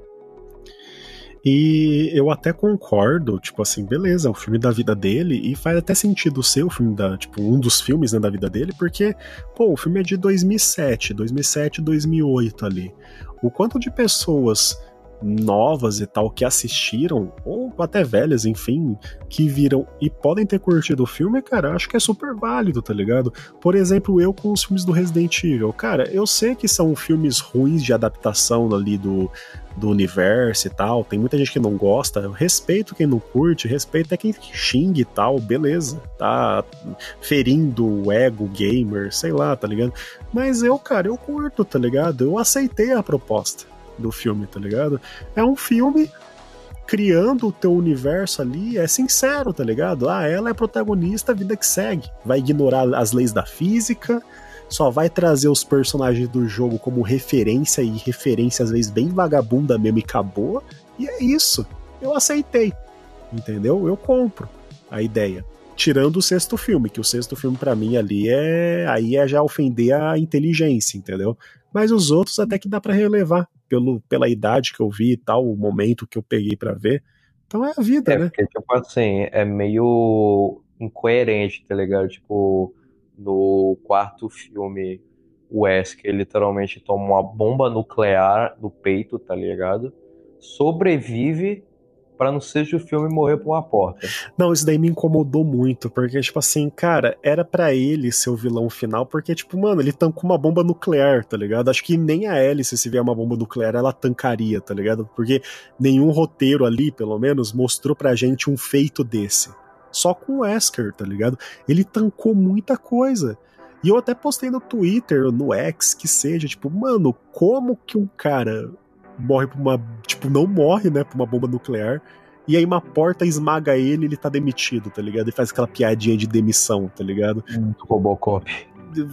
E eu até concordo, tipo assim, beleza, é o filme da vida dele, e faz até sentido ser o filme da, tipo, um dos filmes né, da vida dele, porque, pô, o filme é de 2007, 2007, 2008 ali. O quanto de pessoas novas e tal que assistiram, ou até velhas, enfim, que viram e podem ter curtido o filme, cara, acho que é super válido, tá ligado? Por exemplo, eu com os filmes do Resident Evil, cara, eu sei que são filmes ruins de adaptação ali do, do universo e tal, tem muita gente que não gosta, eu respeito quem não curte, respeito até quem xingue e tal, beleza, tá ferindo o ego gamer, sei lá, tá ligado? Mas eu, cara, eu curto, tá ligado? Eu aceitei a proposta do filme, tá ligado? É um filme criando o teu universo ali, é sincero, tá ligado? Ah, ela é protagonista, vida que segue. Vai ignorar as leis da física, só vai trazer os personagens do jogo como referência e referência às vezes bem vagabunda mesmo e acabou. E é isso. Eu aceitei. Entendeu? Eu compro a ideia. Tirando o sexto filme, que o sexto filme para mim ali é aí é já ofender a inteligência, entendeu? Mas os outros até que dá para relevar pelo, pela idade que eu vi e tal, o momento que eu peguei para ver. Então é a vida, É, né? porque, tipo assim, é meio incoerente, tá ligado? Tipo, no quarto filme, o Wesker literalmente toma uma bomba nuclear no peito, tá ligado? Sobrevive pra no sexto filme morrer por uma porta. Não, isso daí me incomodou muito, porque, tipo assim, cara, era pra ele ser o vilão final, porque, tipo, mano, ele tancou uma bomba nuclear, tá ligado? Acho que nem a Alice, se vier uma bomba nuclear, ela tancaria, tá ligado? Porque nenhum roteiro ali, pelo menos, mostrou pra gente um feito desse. Só com o Wesker, tá ligado? Ele tancou muita coisa. E eu até postei no Twitter, no X, que seja, tipo, mano, como que um cara morre por uma. Tipo, não morre, né, por uma bomba nuclear. E aí uma porta esmaga ele e ele tá demitido, tá ligado? E faz aquela piadinha de demissão, tá ligado? Muito Robocop.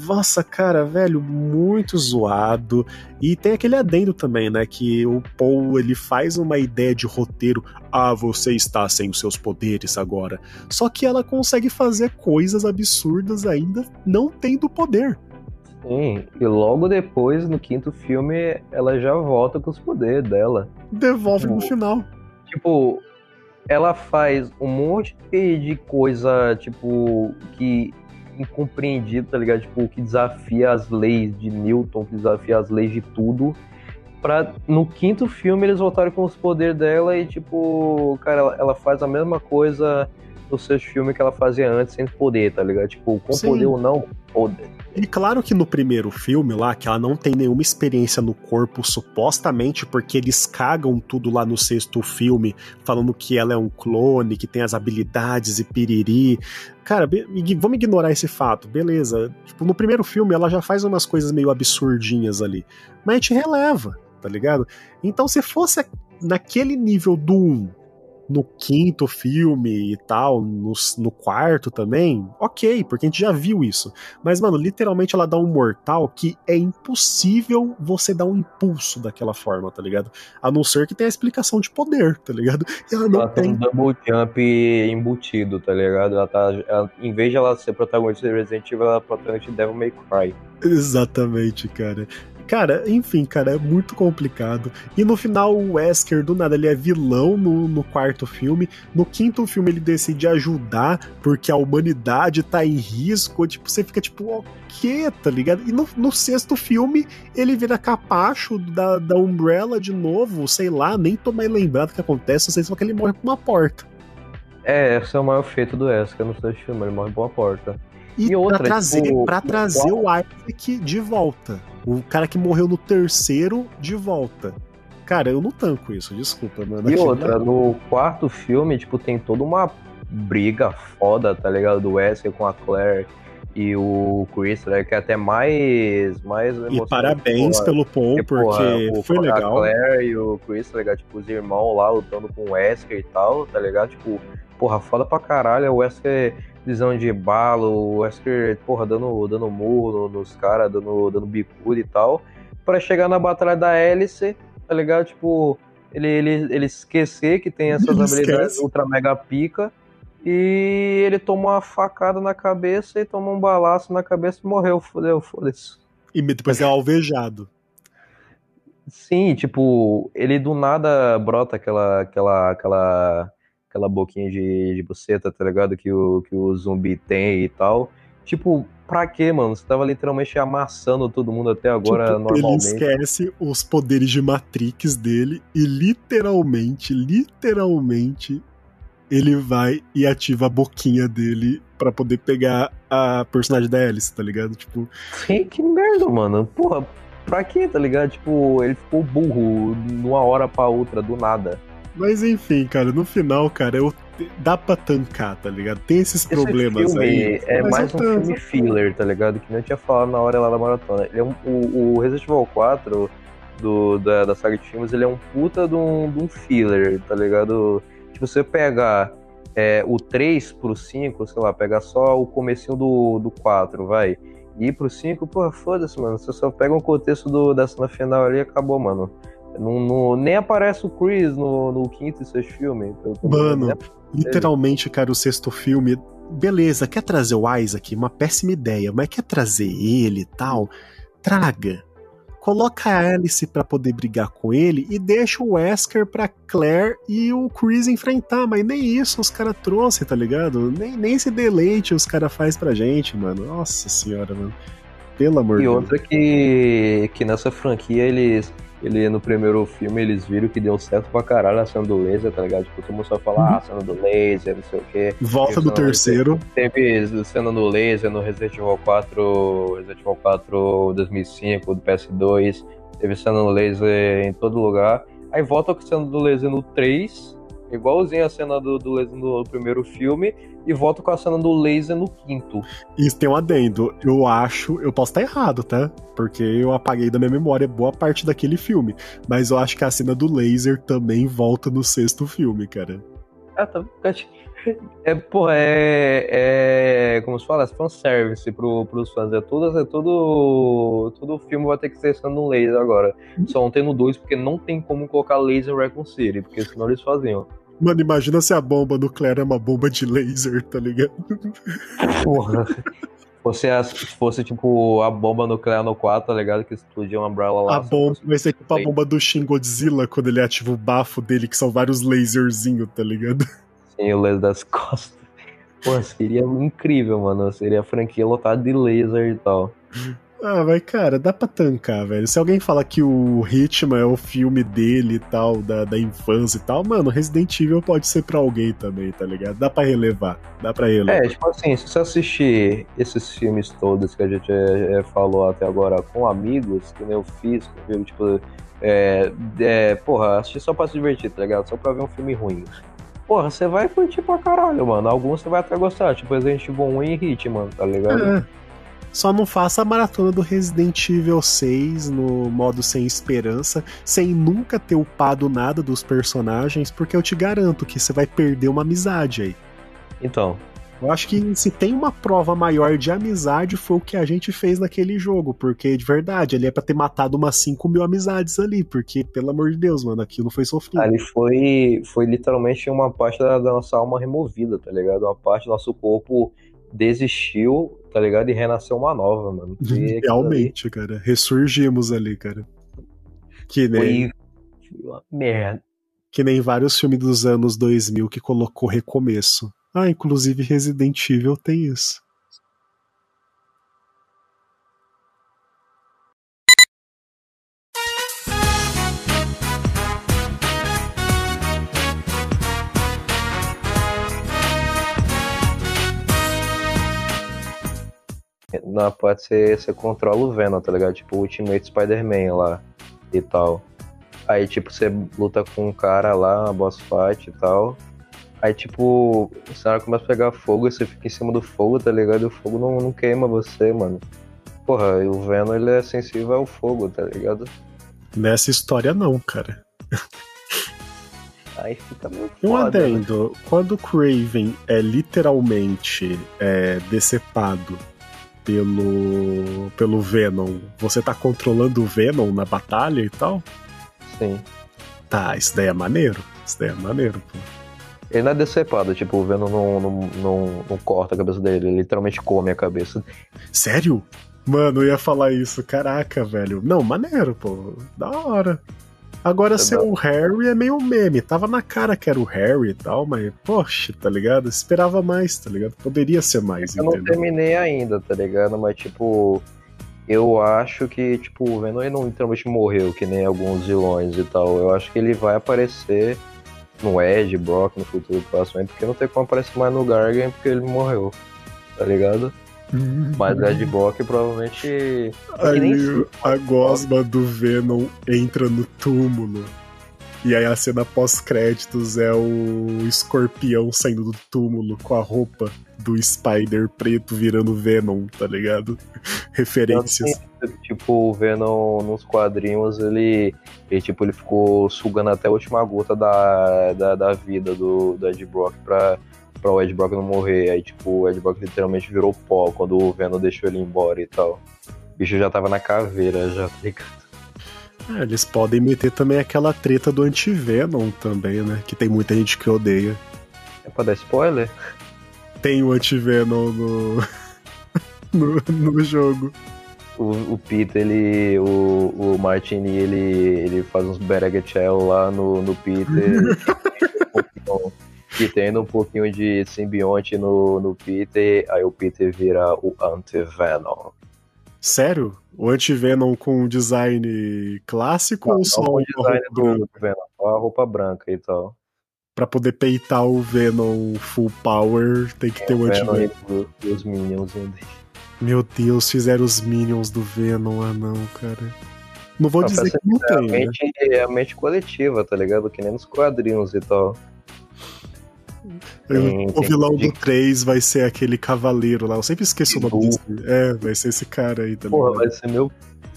Nossa, cara, velho, muito zoado. E tem aquele adendo também, né? Que o Paul ele faz uma ideia de roteiro. Ah, você está sem os seus poderes agora. Só que ela consegue fazer coisas absurdas ainda não tendo poder. Sim, e logo depois, no quinto filme, ela já volta com os poderes dela. Devolve no Oh. final. Tipo, ela faz um monte de coisa, tipo, que incompreendido, tá ligado? Tipo, que desafia as leis de Newton, que desafia as leis de tudo. Pra, no quinto filme eles voltarem com os poderes dela e, tipo, cara, ela, ela faz a mesma coisa no seus filmes que ela fazia antes sem poder, tá ligado? Tipo, com Sim. poder ou não, poder. E claro que no primeiro filme lá, que ela não tem nenhuma experiência no corpo, supostamente, porque eles cagam tudo lá no sexto filme, falando que ela é um clone, que tem as habilidades e piriri. Cara, vamos ignorar esse fato, beleza. Tipo, no primeiro filme ela já faz umas coisas meio absurdinhas ali. Mas a gente releva, tá ligado? Então, se fosse naquele nível do 1, no quinto filme e tal, no, no quarto também, ok, porque a gente já viu isso. Mas, mano, literalmente ela dá um mortal que é impossível você dar um impulso daquela forma, tá ligado? A não ser que tenha a explicação de poder, tá ligado? E ela não ela tem. um double jump embutido, tá ligado? Ela tá. Ela, em vez de ela ser protagonista de Resident Evil, ela é protagonista de Devil May Cry. Exatamente, cara. Cara, enfim, cara, é muito complicado. E no final, o Wesker, do nada, ele é vilão no, no quarto filme. No quinto filme, ele decide ajudar porque a humanidade tá em risco. Tipo, você fica tipo, o quê, tá ligado? E no, no sexto filme, ele vira capacho da, da Umbrella de novo, sei lá, nem tô mais lembrado o que acontece, não sei se que ele morre por uma porta. É, esse é o maior feito do Wesker no sexto filme, ele morre por uma porta. E, e outra, pra trazer, tipo, pra trazer o Isaac de volta. O cara que morreu no terceiro de volta. Cara, eu não tanco isso, desculpa, mano. E outra, no quarto filme, tipo, tem toda uma briga foda, tá ligado? Do Wesley com a Claire e o Chris, né, que é até mais mais E parabéns porra, pelo Paul, porque, porque o, foi legal. A Claire e o Chris, tá ligado? Tipo, os irmãos lá lutando com o Wesker e tal, tá ligado? Tipo, porra, foda pra caralho. O Wesker visão de bala, o Wesker, porra, dando, dando murro nos caras, dando, dando bicudo e tal, para chegar na batalha da hélice, tá ligado? Tipo, ele, ele, ele esquecer que tem essas [laughs] habilidades ultra mega pica, e ele toma uma facada na cabeça e toma um balaço na cabeça e morreu, fodeu, foda-se. E depois é alvejado. Sim, tipo, ele do nada brota aquela, aquela, aquela aquela boquinha de, de buceta, tá ligado? Que o, que o zumbi tem e tal. Tipo, pra quê, mano? Você tava literalmente amassando todo mundo até agora tipo, normalmente. Ele esquece os poderes de Matrix dele e literalmente, literalmente, ele vai e ativa a boquinha dele para poder pegar a personagem da Alice, tá ligado? Tipo. Que, que merda, mano. Porra, pra quê, tá ligado? Tipo, ele ficou burro numa hora pra outra, do nada. Mas enfim, cara, no final, cara, eu, dá pra tancar, tá ligado? Tem esses Esse problemas aí. É mais um tanto. filme filler, tá ligado? Que não tinha falado na hora lá da maratona. Ele é um, o, o Resident Evil 4 do, da, da saga de filmes, ele é um puta de um, de um filler, tá ligado? Tipo, você pegar é, o 3 pro 5, sei lá, pegar só o comecinho do, do 4, vai. E ir pro 5, pô, foda-se, mano. Você só pega um contexto do, da cena final ali e acabou, mano. Não, não, nem aparece o Chris no, no quinto e sexto filme. Mano, literalmente, cara, o sexto filme. Beleza, quer trazer o Isaac? Uma péssima ideia, mas quer trazer ele e tal? Traga. Coloca a Alice para poder brigar com ele e deixa o Wesker pra Claire e o Chris enfrentar, mas nem isso os caras trouxeram, tá ligado? Nem, nem esse deleite os caras faz pra gente, mano. Nossa senhora, mano. Pelo amor de Deus. E outra que, que nessa franquia eles ele no primeiro filme eles viram que deu certo pra caralho a cena do laser, tá ligado? Tipo, todo mundo só fala, uhum. ah, cena do laser, não sei o quê. Volta do terceiro. Teve cena do laser no Resident Evil 4, Resident Evil 4 2005, do PS2. Teve cena do laser em todo lugar. Aí volta com cena do laser no 3, igualzinho a cena do, do laser no primeiro filme e volto com a cena do laser no quinto. Isso tem um adendo. Eu acho, eu posso estar errado, tá? Porque eu apaguei da minha memória boa parte daquele filme. Mas eu acho que a cena do laser também volta no sexto filme, cara. Ah, tá. É, porra, é, é. Como se fala? É fanservice pro, pros fãs. É tudo, é tudo. Todo filme vai ter que ser sendo um laser agora. Só não tem no 2 porque não tem como colocar laser em Raccoon City, porque senão eles faziam. Mano, imagina se a bomba nuclear é uma bomba de laser, tá ligado? Porra. [laughs] fosse, a, fosse tipo a bomba nuclear no 4, tá ligado? Que explodia uma Umbrella lá. A bomba vai ser tipo a bomba do Shin Godzilla quando ele ativa o bafo dele, que são vários laserzinhos, tá ligado? Sim, o laser das [laughs] costas. Pô, seria incrível, mano. Seria a franquia lotada de laser e tal. [laughs] Ah, mas cara, dá pra tancar, velho. Se alguém fala que o Hitman é o filme dele e tal, da, da infância e tal, mano, Resident Evil pode ser pra alguém também, tá ligado? Dá pra relevar. Dá pra relevar. É, tipo assim, se você assistir esses filmes todos que a gente é, é, falou até agora com amigos, que nem eu fiz, viu? Tipo, é, é, porra, assistir só pra se divertir, tá ligado? Só pra ver um filme ruim. Porra, você vai curtir pra caralho, mano. Alguns você vai até gostar, tipo Resident Evil 1 e Hitman, tá ligado? É. Só não faça a maratona do Resident Evil 6 no modo sem esperança, sem nunca ter upado nada dos personagens, porque eu te garanto que você vai perder uma amizade aí. Então. Eu acho que se tem uma prova maior de amizade foi o que a gente fez naquele jogo, porque de verdade, ele é pra ter matado umas 5 mil amizades ali, porque, pelo amor de Deus, mano, aquilo foi sofrido. Ali foi, foi literalmente uma parte da, da nossa alma removida, tá ligado? Uma parte do nosso corpo desistiu, tá ligado? E renasceu uma nova, mano. E [laughs] Realmente, ali... cara. Ressurgimos ali, cara. Que nem. Foi merda. Que nem vários filmes dos anos 2000 que colocou recomeço. Ah, inclusive Resident Evil tem isso. Na parte você, você controla o Venom, tá ligado? Tipo o Ultimate Spider-Man lá e tal. Aí, tipo, você luta com um cara lá, uma boss fight e tal. Aí, tipo, o cenário começa a pegar fogo e você fica em cima do fogo, tá ligado? E o fogo não, não queima você, mano. Porra, e o Venom, ele é sensível ao fogo, tá ligado? Nessa história não, cara. Aí fica meio Um foda, adendo, né? quando o Craven é literalmente é, decepado pelo, pelo Venom, você tá controlando o Venom na batalha e tal? Sim. Tá, isso daí é maneiro. Isso daí é maneiro, pô. Ele não é decepado, tipo, o Venom não, não, não, não corta a cabeça dele, ele literalmente come a cabeça. Sério? Mano, eu ia falar isso. Caraca, velho. Não, maneiro, pô. Da hora. Agora, ser o Harry é meio meme. Tava na cara que era o Harry e tal, mas, poxa, tá ligado? Esperava mais, tá ligado? Poderia ser mais, Eu entendeu? não terminei ainda, tá ligado? Mas, tipo, eu acho que, tipo, o Venom ele não literalmente morreu, que nem alguns vilões e tal. Eu acho que ele vai aparecer no Edge, Brock, no futuro próximo, porque não tem como aparecer mais no Gargan porque ele morreu, tá ligado? Mas Ed Brock provavelmente. Aí a gosma do Venom entra no túmulo. E aí a cena pós-créditos é o escorpião saindo do túmulo com a roupa do Spider preto virando Venom, tá ligado? [laughs] Referências. Tipo, o Venom nos quadrinhos, ele, ele, tipo, ele ficou sugando até a última gota da, da, da vida do, do Ed Brock pra pra o Ed Brock não morrer. Aí, tipo, o Ed Brock literalmente virou pó quando o Venom deixou ele embora e tal. O bicho já tava na caveira, já, tá ligado? É, eles podem meter também aquela treta do anti-Venom também, né? Que tem muita gente que odeia. É pra dar spoiler? Tem o anti-Venom no... [laughs] no, no jogo. O, o Peter, ele. O, o Martini, ele, ele faz uns Beregachel lá no, no Peter. [laughs] que tendo um pouquinho de simbionte no, no Peter, aí o Peter vira o Anti-Venom. Sério? O Anti-Venom com design clássico ou só o design do Venom? Só a roupa branca e tal. Pra poder peitar o Venom full power, tem que é, ter o Anti-Venom. E os Minions dele. Meu Deus, fizeram os Minions do Venom, ah não, cara. Não vou não, dizer que não tem. Né? É a mente coletiva, tá ligado? Que nem nos quadrinhos e tal. O vilão do 3 vai ser aquele cavaleiro lá. Eu sempre esqueço o nome dele. É, vai ser esse cara aí também. Porra, vai ser meu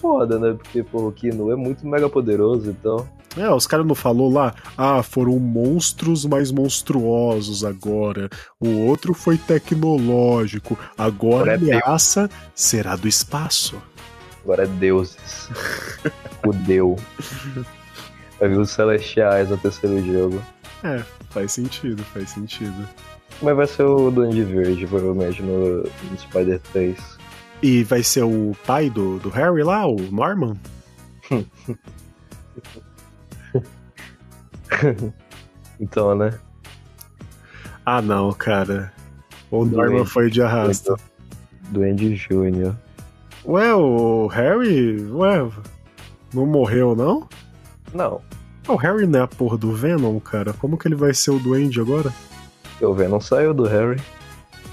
foda, né? Porque, pô, o Kino é muito mega poderoso, então. É, os caras não falou lá, ah, foram monstros mais monstruosos agora. O outro foi tecnológico. Agora, agora a ameaça é será do espaço. Agora é deuses. [laughs] Fudeu. Vai vir os celestiais no terceiro jogo. É, faz sentido, faz sentido. Mas vai ser o Duende Verde, provavelmente, no, no Spider 3. E vai ser o pai do, do Harry lá, o Norman? [laughs] então, né? Ah, não, cara. O Norman foi de arrasto. Duende Júnior. Ué, o Harry. Ué, não morreu, não? Não. O Harry não é a porra do Venom, cara. Como que ele vai ser o Duende agora? O Venom saiu do Harry.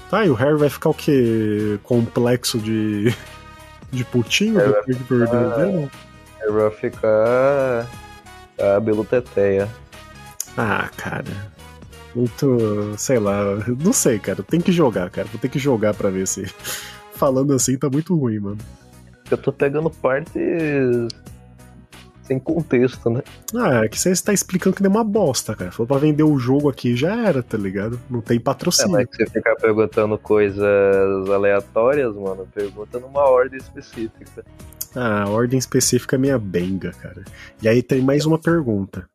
Tá, e o Harry vai ficar o quê? Complexo de. [laughs] de putinho depois de perder o Venom? Ele vai ficar. cabelo teteia. Ah, cara. Muito. sei lá. Não sei, cara. Tem que jogar, cara. Vou ter que jogar pra ver se. [laughs] Falando assim tá muito ruim, mano. Eu tô pegando partes sem contexto, né? Ah, é que você está explicando que nem uma bosta, cara. Falou pra vender o jogo aqui já era, tá ligado? Não tem patrocínio. É, mas que você ficar perguntando coisas aleatórias, mano, pergunta numa ordem específica. Ah, a ordem específica é minha benga, cara. E aí tem mais uma pergunta.